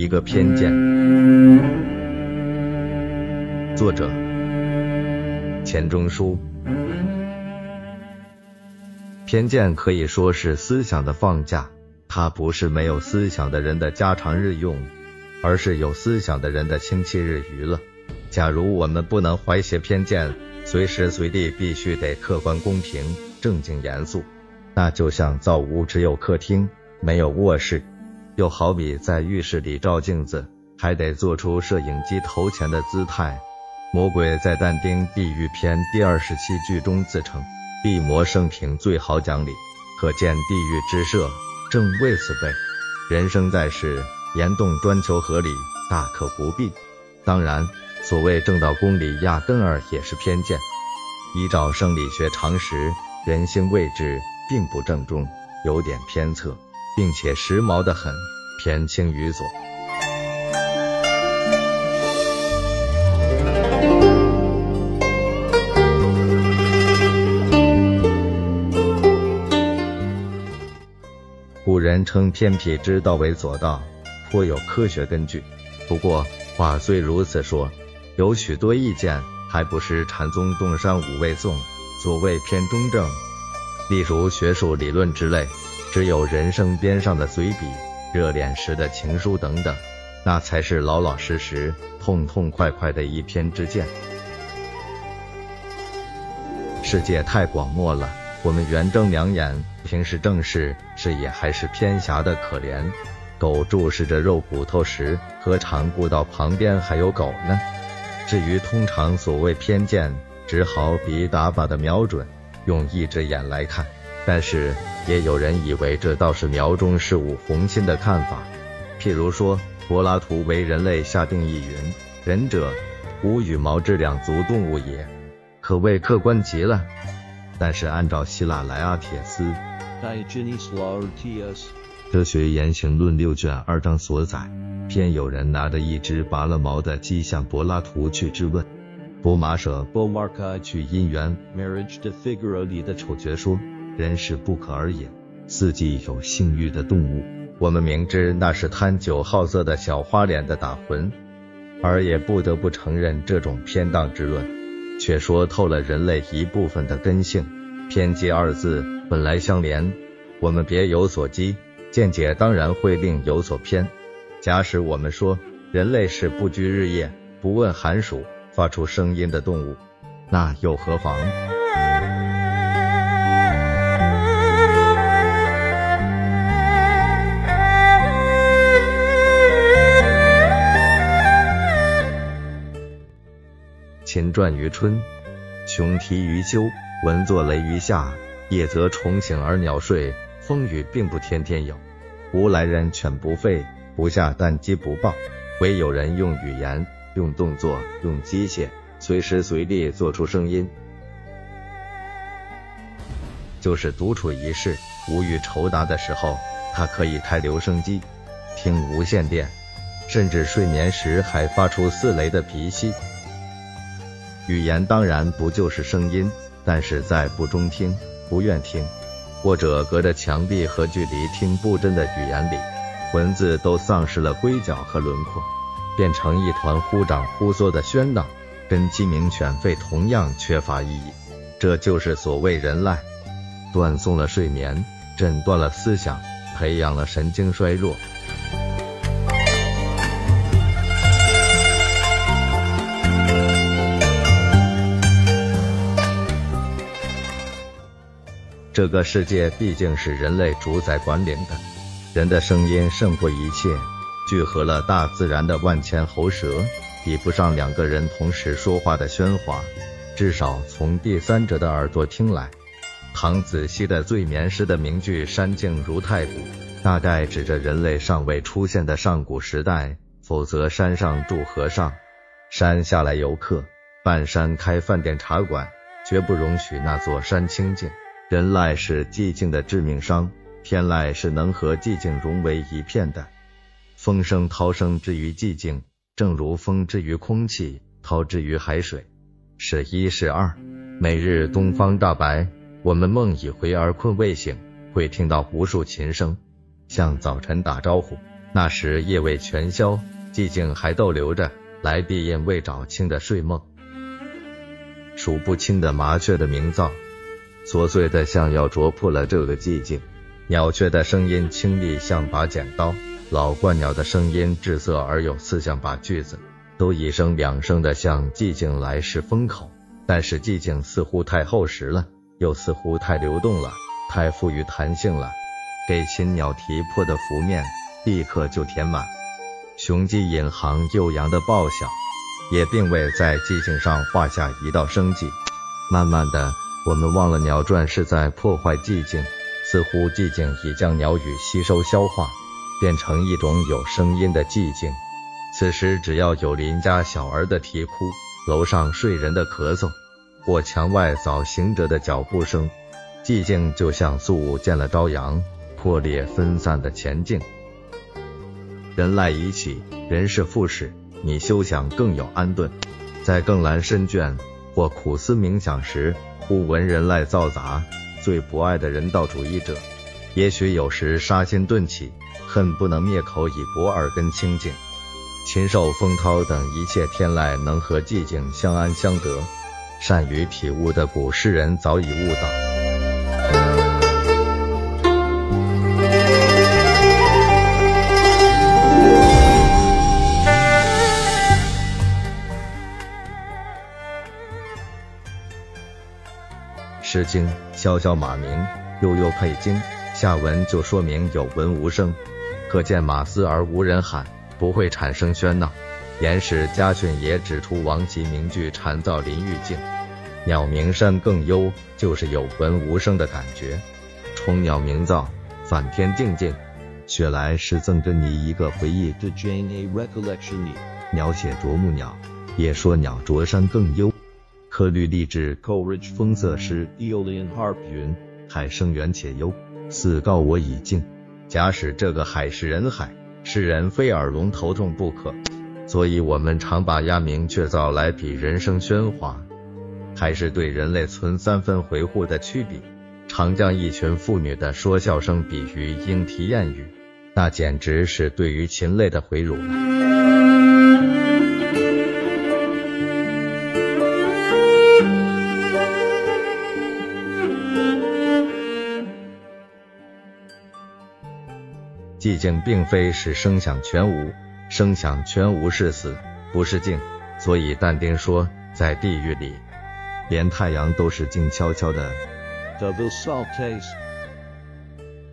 一个偏见。作者：钱钟书。偏见可以说是思想的放假，它不是没有思想的人的家常日用，而是有思想的人的星期日娱乐。假如我们不能怀挟偏见，随时随地必须得客观公平、正经严肃，那就像造屋只有客厅没有卧室。又好比在浴室里照镜子，还得做出摄影机头前的姿态。魔鬼在但丁《地狱篇》第二十七句中自称“地魔生平最好讲理”，可见地狱之设正为此备。人生在世，言动专求合理，大可不必。当然，所谓正道公理，压根儿也是偏见。依照生理学常识，人性位置并不正中，有点偏侧。并且时髦的很，偏轻于左。古人称偏僻之道为左道，颇有科学根据。不过话虽如此说，有许多意见还不是禅宗洞山五味颂所谓偏中正，例如学术理论之类。只有人生边上的随笔、热恋时的情书等等，那才是老老实实、痛痛快快的一篇之见。世界太广漠了，我们圆睁两眼，平时正视视野还是偏狭的可怜。狗注视着肉骨头时，何尝顾到旁边还有狗呢？至于通常所谓偏见，只好比打靶的瞄准，用一只眼来看。但是也有人以为这倒是苗中事物红心的看法，譬如说柏拉图为人类下定义云：人者，无羽毛之两足动物也，可谓客观极了。但是按照希腊莱阿铁斯《哲学言行论》六卷二章所载，偏有人拿着一只拔了毛的鸡向柏拉图去质问。博马舍 （Bomarca） 去姻缘 （Marriage de Figaro） 里的丑角说。人是不可而也，四季有性欲的动物。我们明知那是贪酒好色的小花脸的打魂，而也不得不承认这种偏当之论，却说透了人类一部分的根性。偏激二字本来相连，我们别有所讥，见解当然会另有所偏。假使我们说人类是不拘日夜、不问寒暑、发出声音的动物，那又何妨？秦传于春，雄啼于秋，蚊作雷于夏，夜则虫醒而鸟睡，风雨并不天天有。吾来人犬不吠，不下蛋鸡不报，唯有人用语言、用动作、用机械，随时随地做出声音。就是独处一室，无欲酬答的时候，他可以开留声机，听无线电，甚至睡眠时还发出似雷的鼻息。语言当然不就是声音，但是在不中听、不愿听，或者隔着墙壁和距离听不真的语言里，文字都丧失了规角和轮廓，变成一团忽长忽缩的喧闹，跟鸡鸣犬吠同样缺乏意义。这就是所谓人赖，断送了睡眠，诊断了思想，培养了神经衰弱。这个世界毕竟是人类主宰管理的，人的声音胜过一切，聚合了大自然的万千喉舌，比不上两个人同时说话的喧哗。至少从第三者的耳朵听来，唐子熙的醉眠诗的名句“山静如太古”，大概指着人类尚未出现的上古时代。否则，山上住和尚，山下来游客，半山开饭店茶馆，绝不容许那座山清静。人赖是寂静的致命伤，天籁是能和寂静融为一片的。风声涛声之于寂静，正如风之于空气，涛之于海水，是一是二。每日东方大白，我们梦已回而困未醒，会听到无数琴声，向早晨打招呼。那时夜未全消，寂静还逗留着来必印未找清的睡梦，数不清的麻雀的鸣噪，琐碎的像要啄破了这个寂静。鸟雀的声音清丽像把剪刀，老鹳鸟的声音滞涩而有似像把锯子，都一声两声的向寂静来势封口。但是寂静似乎太厚实了，又似乎太流动了，太富于弹性了，给禽鸟啼破的幅面立刻就填满。雄鸡引吭悠扬的报晓，也并未在寂静上画下一道生机。慢慢的，我们忘了鸟啭是在破坏寂静。似乎寂静已将鸟语吸收消化，变成一种有声音的寂静。此时只要有邻家小儿的啼哭，楼上睡人的咳嗽，或墙外早行者的脚步声，寂静就像素雾见了朝阳，破裂分散的前进。人赖已起，人是复始，你休想更有安顿。在更阑深倦或苦思冥想时，不闻人赖造杂。最不爱的人道主义者，也许有时杀心顿起，恨不能灭口以博耳根清净。禽兽风涛等一切天籁，能和寂静相安相得。善于体悟的古诗人早已悟到。《诗经》萧萧马鸣，悠悠佩经。下文就说明有闻无声，可见马嘶而无人喊，不会产生喧闹。言史家训也指出王其名句蝉噪林愈静，鸟鸣山更幽，就是有闻无声的感觉。虫鸟鸣噪，反天静静。雪莱是赠给你一个回忆。To Jane a Recollection》里描写啄木鸟，也说鸟啄山更幽。科律立志 Coleridge 风色诗，Eolian Harp 云：海声远且幽，似告我已静。假使这个海是人海，世人非耳聋头痛不可。所以我们常把鸦鸣鹊噪来比人生喧哗，还是对人类存三分回护的区别。常将一群妇女的说笑声比喻莺啼燕语，那简直是对于禽类的回辱了。寂静并非是声响全无，声响全无是死，不是静。所以但丁说，在地狱里，连太阳都是静悄悄的。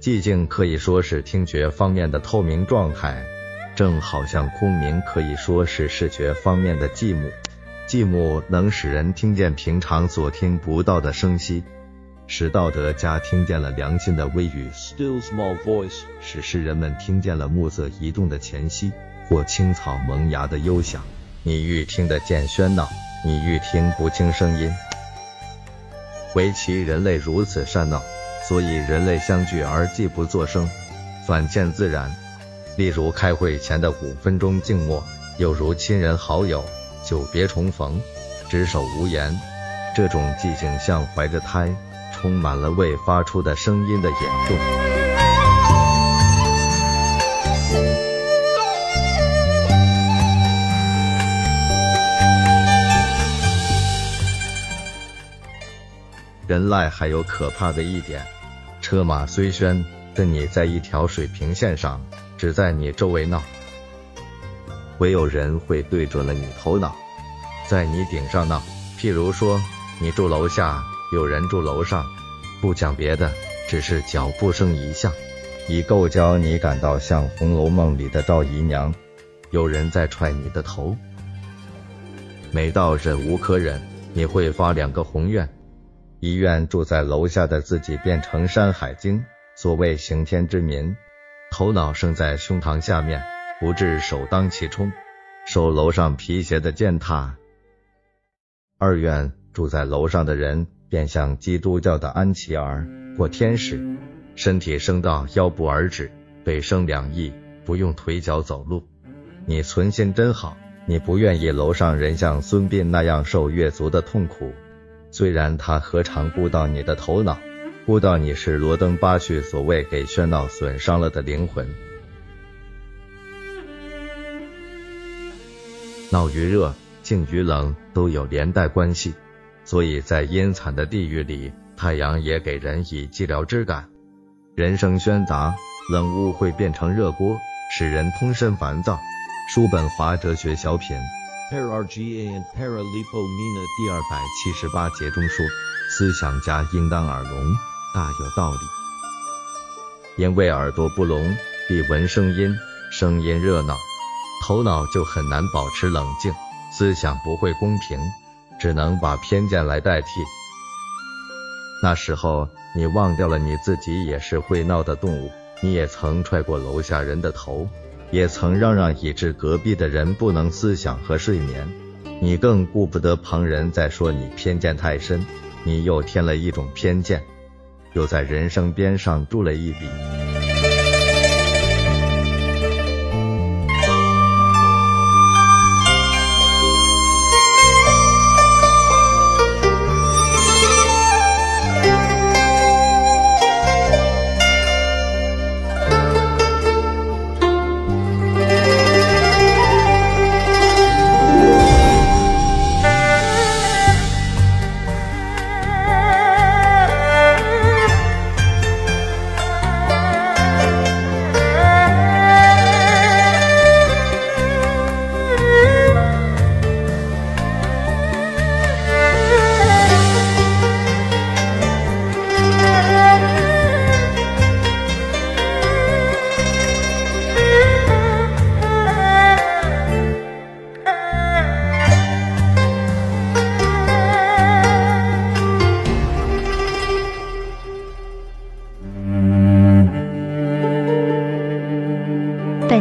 寂静可以说是听觉方面的透明状态，正好像空明可以说是视觉方面的寂寞。寂寞能使人听见平常所听不到的声息。使道德家听见了良心的微语，still small voice，使诗人们听见了暮色移动的前夕，或青草萌芽的幽响。你愈听得见喧闹，你愈听不清声音。唯其人类如此善闹，所以人类相聚而既不作声，反见自然。例如开会前的五分钟静默，又如亲人好友久别重逢，执手无言。这种寂静像怀着胎。充满了未发出的声音的眼中。人赖还有可怕的一点，车马虽喧，跟你在一条水平线上，只在你周围闹，唯有人会对准了你头脑，在你顶上闹。譬如说，你住楼下。有人住楼上，不讲别的，只是脚步声一下，已够教你感到像《红楼梦》里的赵姨娘。有人在踹你的头，每到忍无可忍，你会发两个宏愿：一愿住在楼下的自己变成山海经，所谓刑天之民，头脑生在胸膛下面，不至首当其冲，受楼上皮鞋的践踏；二愿住在楼上的人。便像基督教的安琪儿，或天使，身体升到腰部而止，背生两翼，不用腿脚走路，你存心真好，你不愿意楼上人像孙膑那样受越族的痛苦，虽然他何尝顾到你的头脑，顾到你是罗登巴叙所谓给喧闹损伤了的灵魂。闹与热，静与冷，都有连带关系。所以在阴惨的地狱里，太阳也给人以寂寥之感。人生喧杂，冷雾会变成热锅，使人通身烦躁。叔本华哲学小品 Parargia and Paralipomena 第二百七十八节中说，思想家应当耳聋，大有道理。因为耳朵不聋，必闻声音，声音热闹。头脑就很难保持冷静，思想不会公平，只能把偏见来代替。那时候，你忘掉了你自己也是会闹的动物，你也曾踹过楼下人的头，也曾嚷嚷以致隔壁的人不能思想和睡眠。你更顾不得旁人在说你偏见太深，你又添了一种偏见，又在人生边上注了一笔。